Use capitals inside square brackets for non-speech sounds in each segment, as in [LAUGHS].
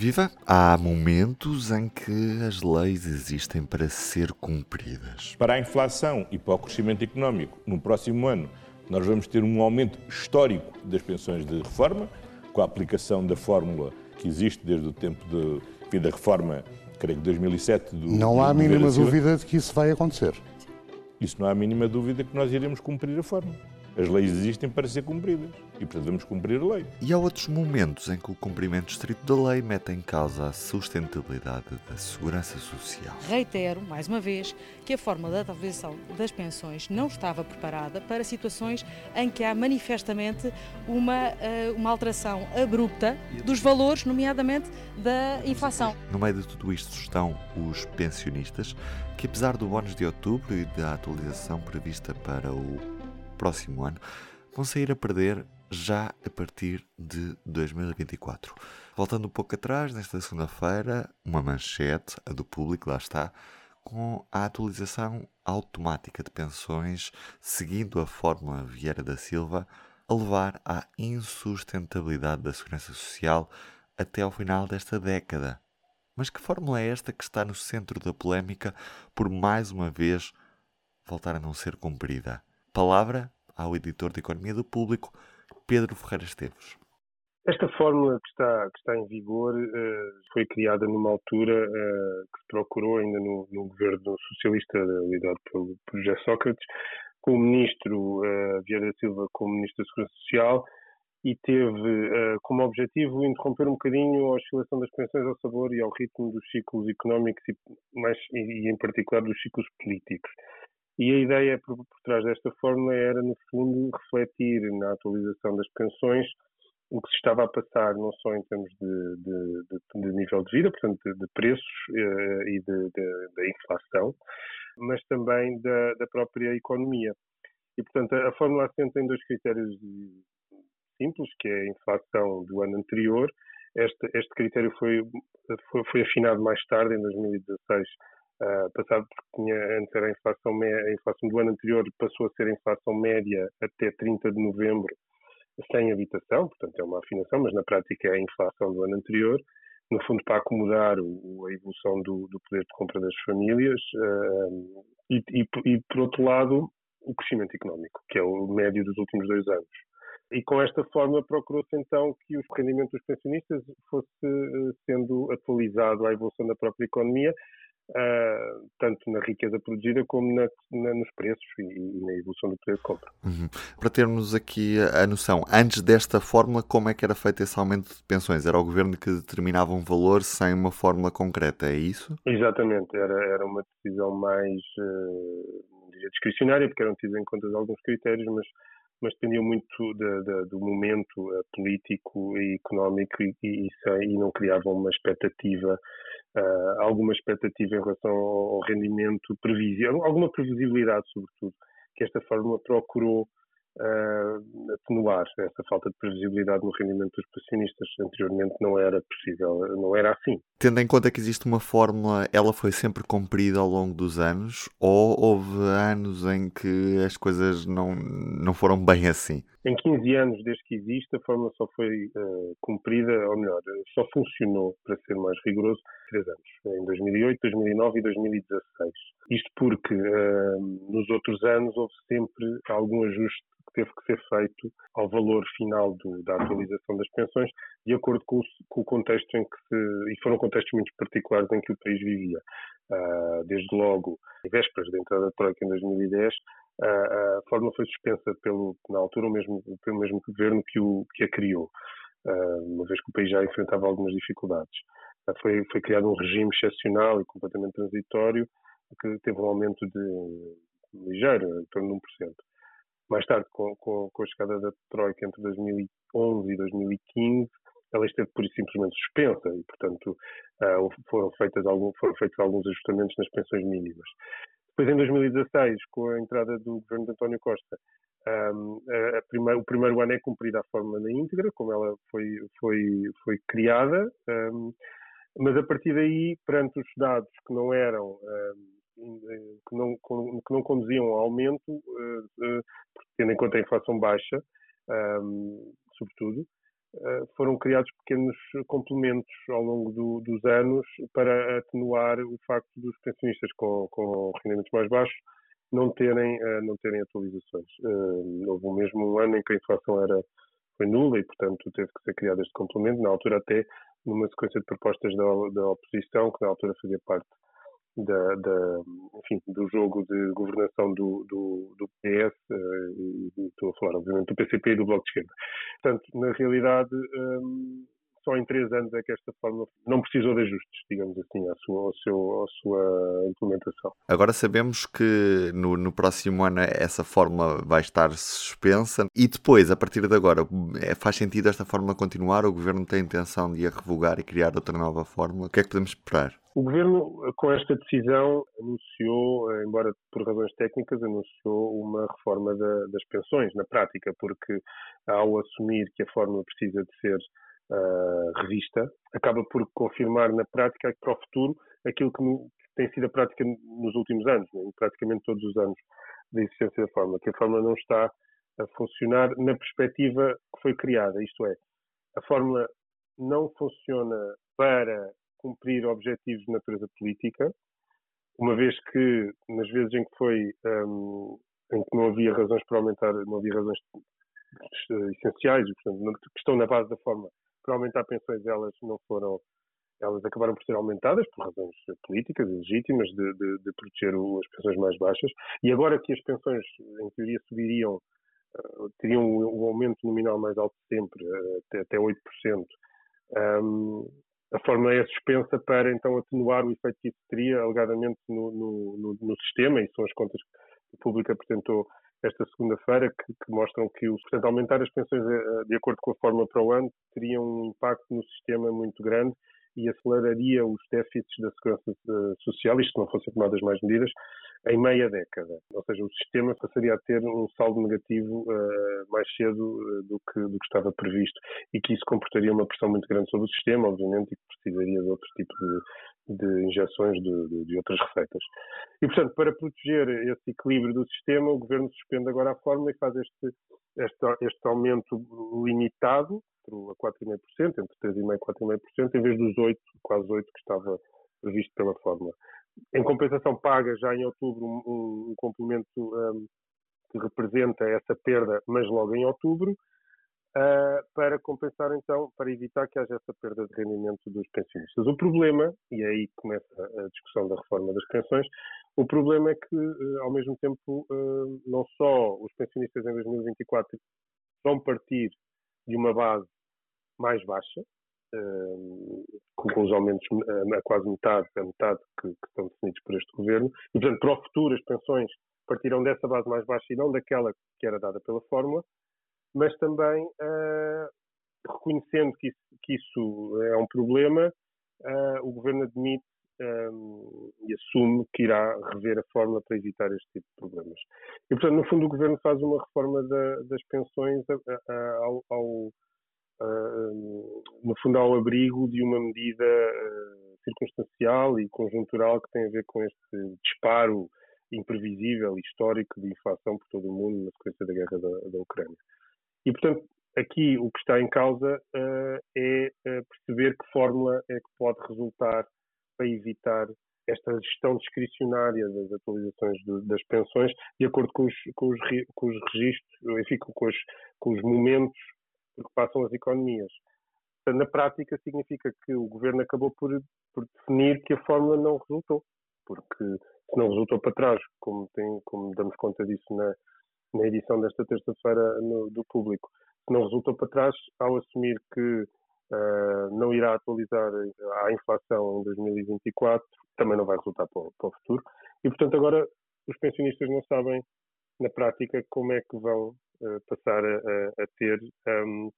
Viva! Há momentos em que as leis existem para ser cumpridas. Para a inflação e para o crescimento económico, no próximo ano, nós vamos ter um aumento histórico das pensões de reforma, com a aplicação da fórmula que existe desde o tempo de, da reforma, creio que 2007. Do, não há a mínima dúvida de que isso vai acontecer. Isso não há a mínima dúvida que nós iremos cumprir a fórmula. As leis existem para ser cumpridas e precisamos cumprir a lei. E há outros momentos em que o cumprimento estrito da lei mete em causa a sustentabilidade da segurança social. Reitero, mais uma vez, que a forma da atualização das pensões não estava preparada para situações em que há manifestamente uma, eh, uma alteração abrupta dos valores, nomeadamente da inflação. No meio de tudo isto estão os pensionistas, que apesar do bónus de outubro e da atualização prevista para o próximo ano vão sair a perder já a partir de 2024. Voltando um pouco atrás, nesta segunda-feira, uma manchete, a do público, lá está, com a atualização automática de pensões, seguindo a fórmula Vieira da Silva, a levar à insustentabilidade da segurança social até ao final desta década. Mas que fórmula é esta que está no centro da polémica por mais uma vez voltar a não ser cumprida? Palavra ao editor de Economia do Público, Pedro Ferreira Esteves. Esta fórmula que está, que está em vigor uh, foi criada numa altura uh, que se procurou ainda no, no governo socialista liderado pelo, por José Sócrates, com o ministro uh, Vieira da Silva como ministro da Segurança Social e teve como objetivo interromper um bocadinho a oscilação das pensões ao sabor e ao ritmo dos ciclos económicos e, mais, e, e em particular dos ciclos políticos. E a ideia por, por trás desta fórmula era, no fundo, refletir na atualização das pensões o que se estava a passar, não só em termos de, de, de, de nível de vida, portanto, de, preços eh, e da inflação, mas também da, da, própria economia. E, portanto, a, a fórmula assenta em dois critérios simples, que é a inflação do ano anterior. Este, este critério foi, foi, foi afinado mais tarde, em 2016, Uh, passado porque tinha, antes era a inflação, a inflação do ano anterior passou a ser a inflação média até 30 de novembro sem habitação, portanto é uma afinação, mas na prática é a inflação do ano anterior, no fundo para acomodar o, a evolução do, do, poder de compra das famílias uh, e, e, e, por outro lado, o crescimento económico, que é o médio dos últimos dois anos. E com esta forma procurou-se então que o rendimento dos pensionistas fosse uh, sendo atualizado à evolução da própria economia, Uh, tanto na riqueza produzida como na, na, nos preços e, e, na evolução do poder de compra. Uhum. Para termos aqui a noção, antes desta fórmula, como é que era feito esse aumento de pensões? Era o governo que determinava um valor sem uma fórmula concreta, é isso? Exatamente, era, era uma decisão mais uh, discricionária, porque eram tidos em conta alguns critérios, mas mas dependiam muito de, de, do momento uh, político e económico e, e, e, não criavam uma expectativa uh, alguma expectativa em relação ao rendimento previsível, alguma previsibilidade, sobretudo, que esta fórmula procurou uh, atenuar essa falta de previsibilidade no rendimento dos pensionistas. Anteriormente não era possível, não era assim. Tendo em conta que existe uma fórmula, ela foi sempre cumprida ao longo dos anos ou houve anos em que as coisas não, não foram bem assim? Em 15 anos desde que existe, a fórmula só foi uh, cumprida, ou melhor, só funcionou, para ser mais rigoroso, três anos, em 2008, 2009 e 2016. Isto porque uh, nos outros anos houve sempre algum ajuste que teve que ser feito ao valor final do, da atualização das pensões, de acordo com o, com o, contexto em que se. e foram contextos muito particulares em que o país vivia. Uh, desde logo, em vésperas da entrada da Troika em 2010, uh, a forma foi suspensa pelo, na altura, o mesmo, pelo mesmo governo que, o, que a criou, uma vez que o país já enfrentava algumas dificuldades. foi, foi criado um regime excepcional e completamente transitório, que teve um aumento de ligeiro, em torno de 1%. Mais tarde, com, com, com a chegada da Troika entre 2011 e 2015, ela esteve por isso simplesmente suspensa e, portanto, uh, foram, feitas algum, foram feitos alguns ajustamentos nas pensões mínimas. Depois, em 2016, com a entrada do governo de António Costa, um, a, a primeir, o primeiro ano é cumprida a forma na íntegra, como ela foi, foi, foi criada, um, mas a partir daí, perante os dados que não eram um, que não, que não conduziam ao aumento, eh, eh, tendo em conta a inflação baixa, sobretudo, uh, foram criados pequenos complementos ao longo do, dos anos para atenuar o facto dos pensionistas com, com rendimentos mais baixos não terem, uh, não terem atualizações. houve mesmo um ano em que a inflação era, foi nula e, portanto, teve que ser criado este complemento, na altura até numa sequência de propostas da, da oposição, que na altura fazia parte da, da, enfim, do jogo de governação do, do, do PS, uh, e estou a falar, obviamente, do PCP e do Bloco de Esquerda. Portanto, na realidade, um, só em três anos é que esta forma não precisou de ajustes, digamos assim, à sua, ao seu, à sua implementação. Agora sabemos que no, no próximo ano essa forma vai estar suspensa e depois, a partir de agora, é, faz sentido esta forma continuar? O Governo tem a intenção de a revogar e criar outra nova fórmula? O que é que podemos esperar? O Governo, com esta decisão, anunciou, embora por razões técnicas, anunciou uma reforma da, das pensões, na prática, porque ao assumir que a fórmula precisa de ser uh, revista, acaba por confirmar na prática para o futuro aquilo que, no, que tem sido a prática nos últimos anos, né, praticamente todos os anos da existência da fórmula, que a fórmula não está a funcionar na perspectiva que foi criada, isto é, a fórmula não funciona para cumprir objetivos de natureza política, uma vez que nas vezes em que foi um, em que não havia razões para aumentar, não havia razões essenciais, portanto, que estão na base da forma para aumentar pensões, elas não foram, elas acabaram por ser aumentadas por razões políticas e legítimas de, de, de proteger o, as pensões mais baixas. E agora que as pensões, em teoria, subiriam, uh, teriam um, um, aumento nominal mais alto sempre, uh, até, até 8%, um, a fórmula é suspensa para então atenuar o efeito que isso teria, alegadamente, no, no, no, no sistema, e são as contas que o público apresentou esta segunda-feira que, que, mostram que, portanto, aumentar as pensões eh, de acordo com a fórmula para o ano teria um impacto no sistema muito grande e aceleraria os déficits da segurança eh, social, isto se não fossem tomadas mais medidas, em meia década. Ou seja, o sistema passaria a ter um saldo negativo uh, mais cedo do, que, do que estava previsto e que isso comportaria uma pressão muito grande sobre o sistema, obviamente, e que precisaria de outro tipo de, de injeções de, de, outras receitas. E, portanto, para proteger esse equilíbrio do sistema, o Governo suspende agora a fórmula e faz este, este, este aumento limitado a 4,5%, entre 3,5% e 4,5%, em vez dos 8%, quase 8% que estava previsto pela fórmula. Em compensação, paga já em outubro um, um complemento um, que representa essa perda, mas logo em outubro, uh, para compensar então, para evitar que haja essa perda de rendimento dos pensionistas. O problema, e é aí começa a discussão da reforma das pensões, o problema é que, uh, ao mesmo tempo, uh, não só os pensionistas em 2024 vão partir de uma base mais baixa, com os aumentos a quase metade, a metade que, que, estão definidos por este governo, e portanto para o futuro as pensões partirão dessa base mais baixa e não daquela que era dada pela fórmula, mas também uh, reconhecendo que isso, que isso, é um problema, uh, o governo admite um, e assume que irá rever a fórmula para evitar este tipo de problemas. E portanto, no fundo, o governo faz uma reforma da, das pensões ao, ao uh, no fundo, ao abrigo de uma medida uh, circunstancial e conjuntural que tem a ver com este disparo imprevisível e histórico de inflação por todo o mundo na sequência da guerra da, da Ucrânia. E, portanto, aqui o que está em causa uh, é perceber que fórmula é que pode resultar para evitar esta gestão discricionária das atualizações das pensões de acordo com os, com os, com os registros, enfim, com os, com os momentos porque passam as economias. Na prática, significa que o governo acabou por, por definir que a fórmula não resultou, porque se não resultou para trás, como, tem, como damos conta disso na, na edição desta terça-feira do público, se não resultou para trás, ao assumir que uh, não irá atualizar a inflação em 2024, também não vai resultar para o, para o futuro. E, portanto, agora os pensionistas não sabem, na prática, como é que vão passar a, a ter um,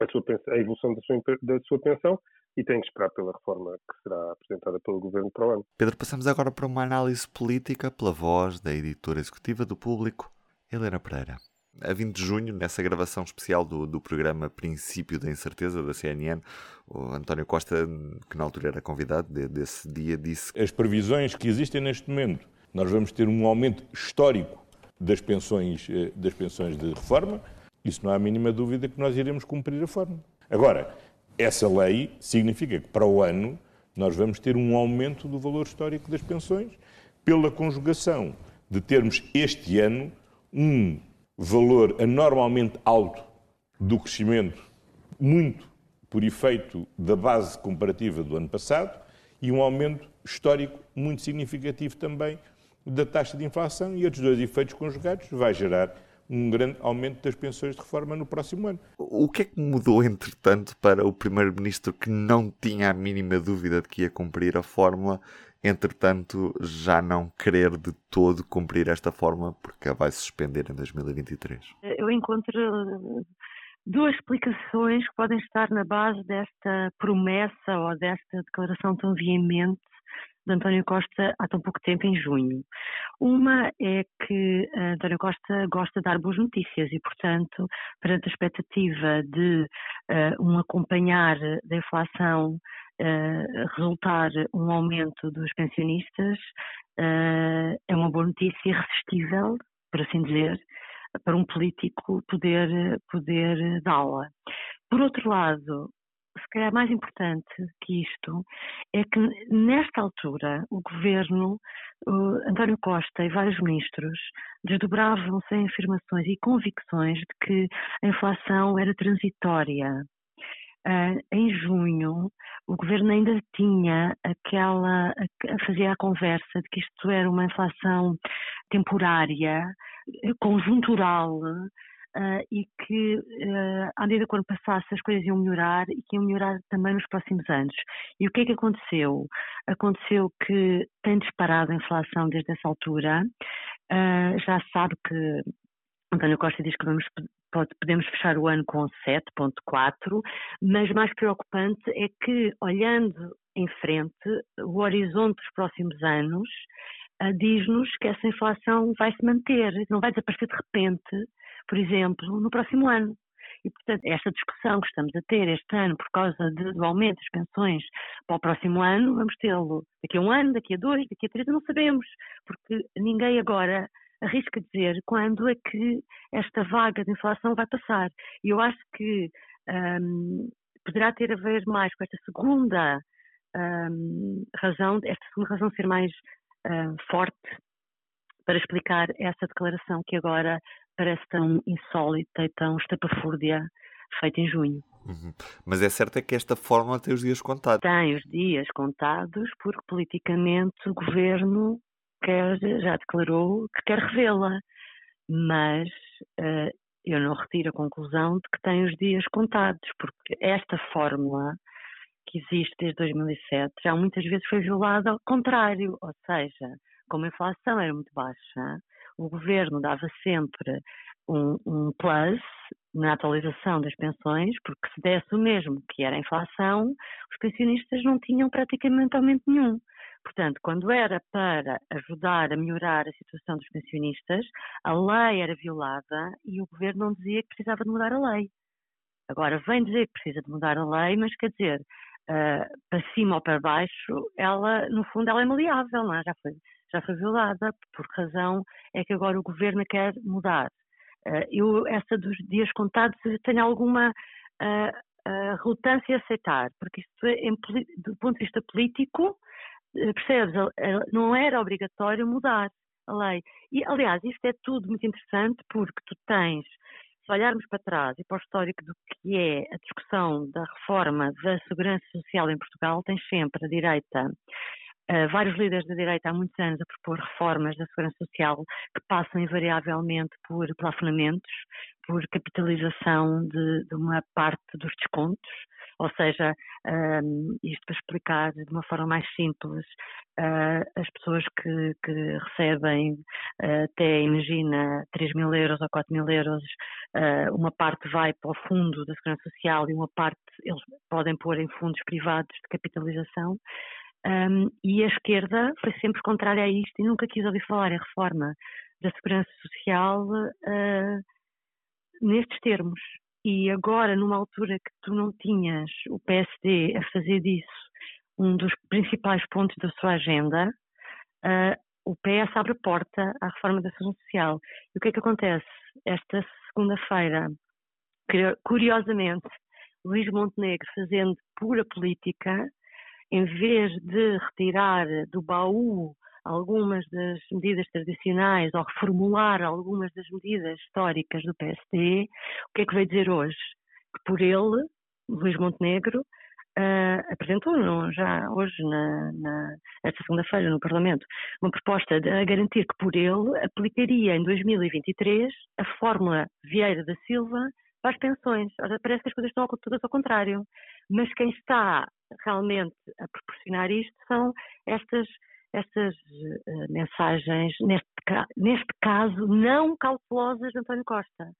a, sua, a, evolução da sua, da sua pensão e tem que esperar pela reforma que será apresentada pelo Governo para o ano. Pedro, passamos agora para uma análise política pela voz da editora executiva do Público, Helena Pereira. A 20 de junho, nessa gravação especial do, do programa Princípio da Incerteza da CNN, o António Costa, que na altura era convidado de, desse dia, disse: As previsões que existem neste momento, nós vamos ter um aumento histórico das pensões, eh, das pensões de reforma, isso não há a mínima dúvida que nós iremos cumprir a forma. Agora, essa lei significa que para o ano nós vamos ter um aumento do valor histórico das pensões pela conjugação de termos este ano um valor anormalmente alto do crescimento, muito por efeito da base comparativa do ano passado, e um aumento histórico muito significativo também da taxa de inflação, e outros dois efeitos conjugados vai gerar um grande aumento das pensões de reforma no próximo ano. O que é que mudou, entretanto, para o Primeiro-Ministro que não tinha a mínima dúvida de que ia cumprir a fórmula, entretanto, já não querer de todo cumprir esta fórmula porque vai suspender em 2023? Eu encontro duas explicações que podem estar na base desta promessa ou desta declaração tão veemente de António Costa há tão pouco tempo, em junho. Uma é que António Costa gosta de dar boas notícias e, portanto, perante a expectativa de uh, um acompanhar da inflação resultar um aumento dos pensionistas, uh, é uma boa notícia irresistível, por assim dizer, para um político poder, poder dá-la. Por outro lado, se calhar mais importante que isto é que nesta altura o governo, o António Costa e vários ministros desdobravam-se em afirmações e convicções de que a inflação era transitória. Uh, em junho, o governo ainda tinha aquela, fazia a conversa de que isto era uma inflação temporária, conjuntural, uh, e que, uh, à medida que o ano passasse, as coisas iam melhorar e que iam melhorar também nos próximos anos. E o que é que aconteceu? Aconteceu que tem disparado a inflação desde essa altura. Uh, já sabe que António Costa diz que vamos, pode, podemos fechar o ano com 7,4, mas mais preocupante é que, olhando em frente, o horizonte dos próximos anos uh, diz-nos que essa inflação vai se manter, não vai desaparecer de repente, por exemplo, no próximo ano. E, portanto, esta discussão que estamos a ter este ano por causa do aumento das pensões para o próximo ano, vamos tê-lo daqui a um ano, daqui a dois, daqui a três, não sabemos, porque ninguém agora arrisca dizer quando é que esta vaga de inflação vai passar. E eu acho que um, poderá ter a ver mais com esta segunda um, razão, esta segunda razão ser mais uh, forte para explicar essa declaração que agora parece tão insólita e tão estapafúrdia feita em junho. Uhum. Mas é certo é que esta fórmula tem os dias contados. Tem os dias contados porque politicamente o governo quer, já declarou que quer revê-la. Mas uh, eu não retiro a conclusão de que tem os dias contados, porque esta fórmula que existe desde 2007 já muitas vezes foi violada ao contrário, ou seja, como a inflação era muito baixa, o governo dava sempre um, um plus na atualização das pensões, porque se desse o mesmo que era a inflação, os pensionistas não tinham praticamente aumento nenhum. Portanto, quando era para ajudar a melhorar a situação dos pensionistas, a lei era violada e o governo não dizia que precisava de mudar a lei. Agora, vem dizer que precisa de mudar a lei, mas quer dizer, uh, para cima ou para baixo, ela, no fundo, ela é maleável, não é? Já foi, já foi violada, por razão é que agora o governo quer mudar. Uh, eu, essa dos dias contados, tenho alguma uh, relutância a aceitar, porque isto, é, do ponto de vista político, percebes, não era obrigatório mudar a lei. E, aliás, isto é tudo muito interessante porque tu tens se olharmos para trás e para o histórico do que é a discussão da reforma da segurança social em Portugal, tens sempre a direita, uh, vários líderes da direita há muitos anos a propor reformas da segurança social que passam invariavelmente por plafonamentos, por capitalização de, de uma parte dos descontos, ou seja, um, isto para explicar de uma forma mais simples, uh, as pessoas que, que recebem uh, até, imagina, 3 mil euros ou 4 mil euros, uh, uma parte vai para o fundo da Segurança Social e uma parte eles podem pôr em fundos privados de capitalização. Um, e a esquerda foi sempre contrária a isto e nunca quis ouvir falar em reforma da Segurança Social nestes termos. E agora, numa altura que tu não tinhas o PSD a fazer disso um dos principais pontos da sua agenda, uh, o PS abre porta à reforma da Segurança Social. E o que é que acontece? Esta segunda-feira, curiosamente, Luís Montenegro fazendo pura política, em vez de retirar do baú algumas das medidas tradicionais ou reformular algumas das medidas históricas do PSD, o que é que veio dizer hoje? Que por ele, Luís Montenegro, uh, apresentou no, já hoje, na, na esta segunda-feira, no Parlamento, uma proposta a garantir que por ele aplicaria em 2023 a fórmula Vieira da Silva para as pensões. Ora, parece que as coisas estão todas ao contrário. Mas quem está realmente a proporcionar isto são estas estas uh, mensagens, neste, neste caso, não cautelosas de António Costa.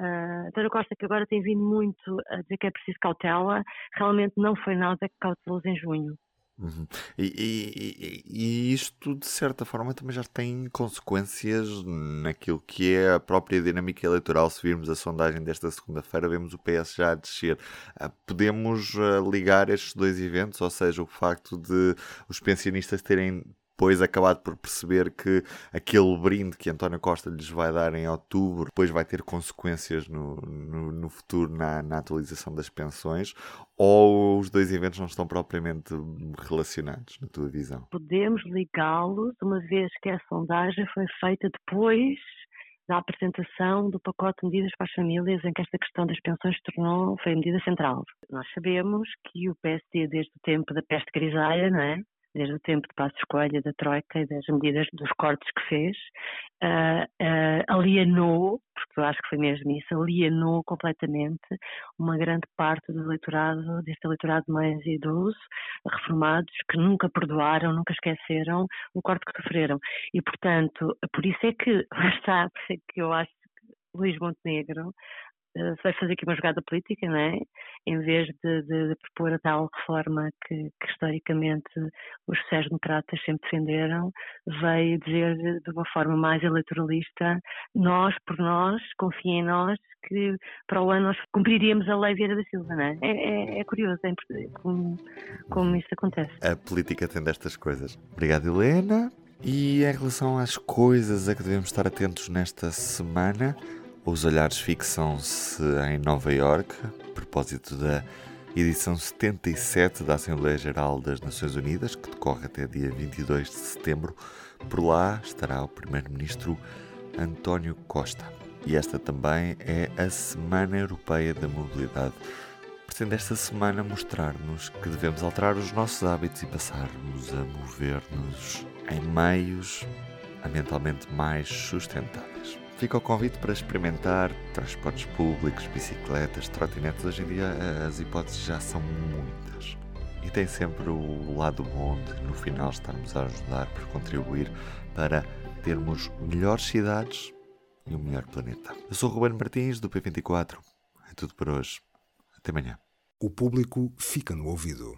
Uh, António Costa, que agora tem vindo muito a dizer que é preciso cautela, realmente não foi nada cauteloso em junho. Uhum. E, e, e, isto, de certa forma, também já tem consequências naquilo que é a própria dinâmica eleitoral. Se virmos a sondagem desta segunda-feira, vemos o PS já a descer. Ah, podemos ah, ligar estes dois eventos, ou seja, o facto de os pensionistas terem depois acabado por perceber que aquele brinde que António Costa lhes vai dar em outubro depois vai ter consequências no, no, no futuro na, na, atualização das pensões ou os dois eventos não estão propriamente relacionados na tua visão? Podemos ligá-los uma vez que a sondagem foi feita depois da apresentação do pacote de medidas para as famílias, em que esta questão das pensões tornou, foi a medida central. Nós sabemos que o PSD, desde o tempo da peste grisalha, não é? Desde o tempo de Passos Coelho, da Troika e das medidas dos cortes que fez, uh, uh, alienou, porque eu acho que foi mesmo isso, alienou completamente uma grande parte do eleitorado, deste eleitorado mais idoso, reformados, que nunca perdoaram, nunca esqueceram o corte que sofreram. E, portanto, por isso é que, [LAUGHS] está, por isso é que eu acho Luís Montenegro uh, vai fazer aqui uma jogada política, não é? Em vez de, de, de propor a tal reforma que, que, historicamente os sociais-democratas sempre defenderam, veio dizer de uma forma mais eleitoralista: nós, por nós, confiem em nós, que para o ano nós cumpriríamos a lei Vieira da Silva, não é? É, é, é curioso é como, como isso acontece. A política tem destas coisas. Obrigado, Helena. E em relação às coisas a que devemos estar atentos nesta semana, os olhares fixam-se em Nova York, a propósito da edição 77 da Assembleia Geral das Nações Unidas, que decorre até dia 22 de setembro. Por lá estará o Primeiro-Ministro António Costa. E esta também é a Semana Europeia da Mobilidade. Pretende esta semana mostrar-nos que devemos alterar os nossos hábitos e passarmos a mover-nos em meios ambientalmente mais sustentáveis. Fica o convite para experimentar transportes públicos, bicicletas, trotinetes. Hoje em dia as hipóteses já são muitas. E tem sempre o lado bom de no final estarmos a ajudar por contribuir para termos melhores cidades e um melhor planeta. Eu sou o Ruben Martins do P24. É tudo por hoje. Até amanhã. O público fica no ouvido.